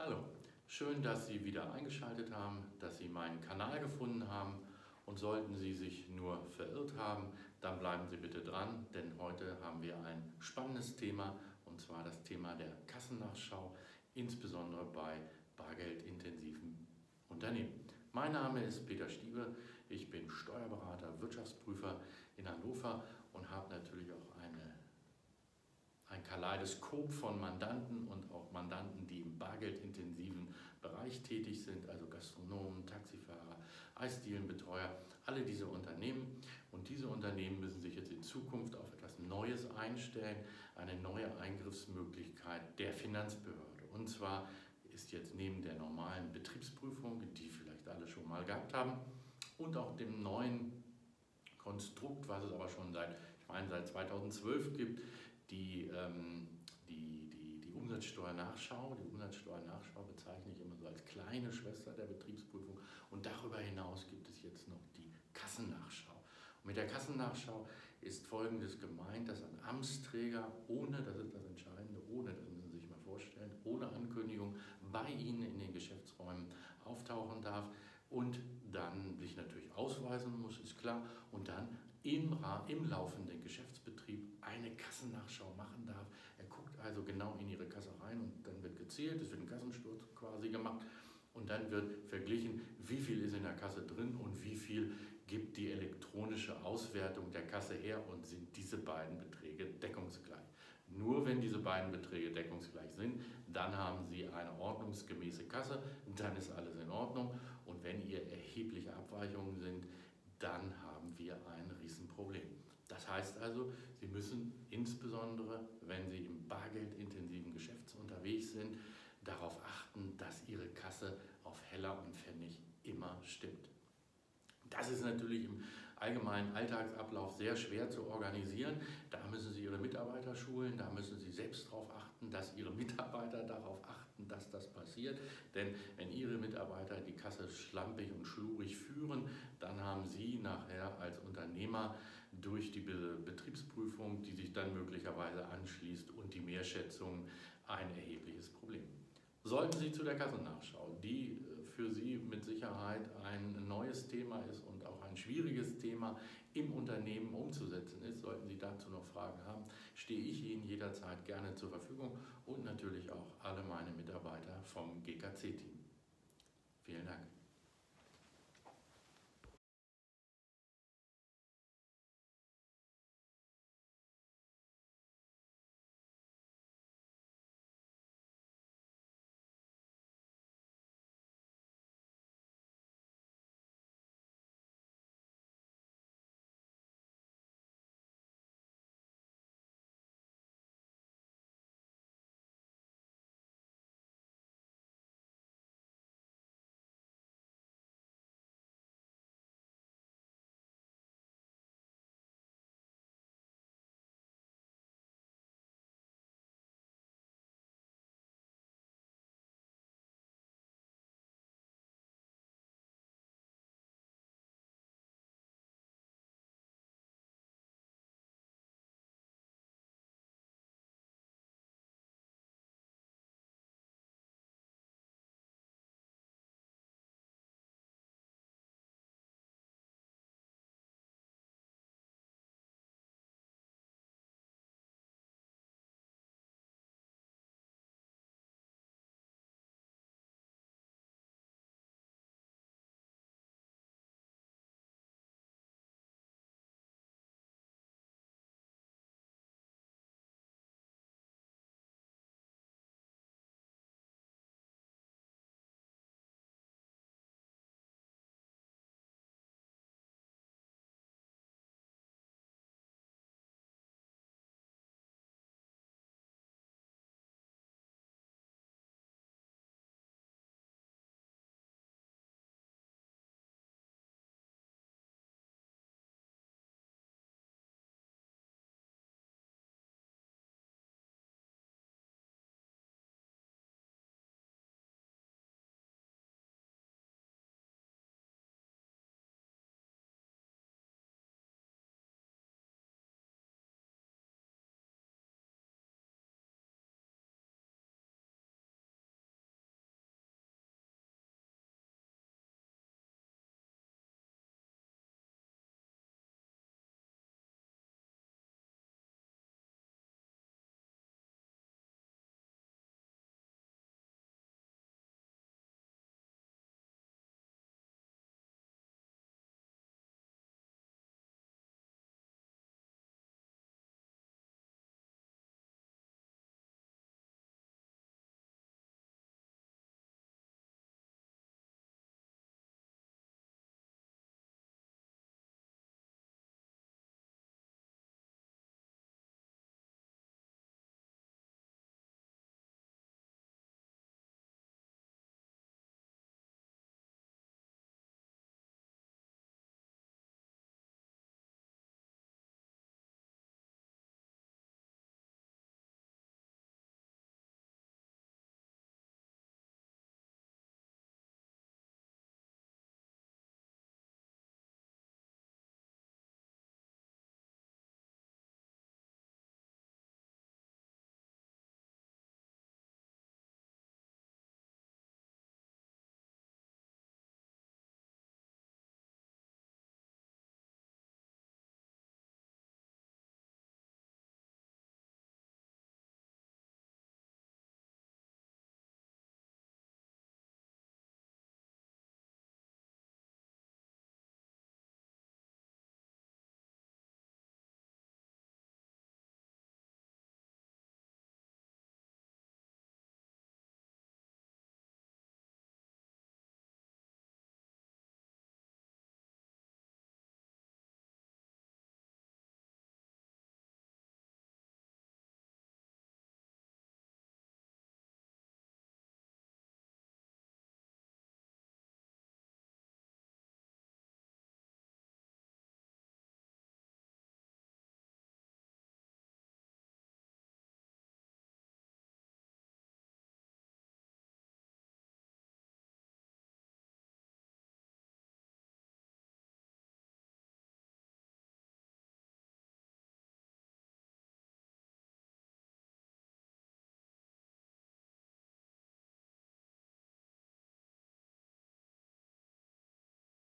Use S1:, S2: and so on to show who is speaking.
S1: Hallo, schön, dass Sie wieder eingeschaltet haben, dass Sie meinen Kanal gefunden haben. Und sollten Sie sich nur verirrt haben, dann bleiben Sie bitte dran, denn heute haben wir ein spannendes Thema und zwar das Thema der Kassennachschau, insbesondere bei bargeldintensiven Unternehmen. Mein Name ist Peter Stiebe, ich bin Steuerberater, Wirtschaftsprüfer in Hannover und habe natürlich auch Kaleidoskop von Mandanten und auch Mandanten, die im bargeldintensiven Bereich tätig sind, also Gastronomen, Taxifahrer, Eisdielenbetreuer, alle diese Unternehmen. Und diese Unternehmen müssen sich jetzt in Zukunft auf etwas Neues einstellen, eine neue Eingriffsmöglichkeit der Finanzbehörde. Und zwar ist jetzt neben der normalen Betriebsprüfung, die vielleicht alle schon mal gehabt haben, und auch dem neuen Konstrukt, was es aber schon seit, ich meine, seit 2012 gibt, die, ähm, die, die, die Umsatzsteuernachschau. Die Umsatzsteuernachschau bezeichne ich immer so als kleine Schwester der Betriebsprüfung. Und darüber hinaus gibt es jetzt noch die Kassennachschau. Und mit der Kassennachschau ist Folgendes gemeint, dass ein Amtsträger ohne, das ist das Entscheidende, ohne, das müssen Sie sich mal vorstellen, ohne Ankündigung bei Ihnen in den Geschäftsräumen auftauchen darf und dann sich natürlich ausweisen muss, ist klar, und dann im, im laufenden Geschäftsbetrieb eine Kassennachschau machen darf. Er guckt also genau in Ihre Kasse rein und dann wird gezählt, es wird ein Kassensturz quasi gemacht und dann wird verglichen, wie viel ist in der Kasse drin und wie viel gibt die elektronische Auswertung der Kasse her und sind diese beiden Beträge deckungsgleich. Nur wenn diese beiden Beträge deckungsgleich sind, dann haben Sie eine ordnungsgemäße Kasse, dann ist alles in Ordnung und wenn hier erhebliche Abweichungen sind, dann haben wir ein Riesenproblem. Das heißt also, Sie müssen insbesondere, wenn Sie im bargeldintensiven Geschäft unterwegs sind, darauf achten, dass Ihre Kasse auf Heller und Pfennig immer stimmt. Das ist natürlich im allgemeinen Alltagsablauf sehr schwer zu organisieren. Da müssen Sie Ihre Mitarbeiter schulen, da müssen Sie selbst darauf achten, dass Ihre Mitarbeiter darauf achten, dass das passiert. Denn wenn Ihre Mitarbeiter die Kasse schlampig und schlurig führen, dann haben Sie nachher als Unternehmer durch die Betriebsprüfung, die sich dann möglicherweise anschließt und die Mehrschätzung ein erhebliches Problem. Sollten Sie zu der Kassennachschau, die äh, für Sie mit Sicherheit ein neues Thema ist und auch ein schwieriges Thema im Unternehmen umzusetzen ist, sollten Sie dazu noch Fragen haben, stehe ich Ihnen jederzeit gerne zur Verfügung und natürlich auch alle meine Mitarbeiter vom GKC-Team. Vielen Dank.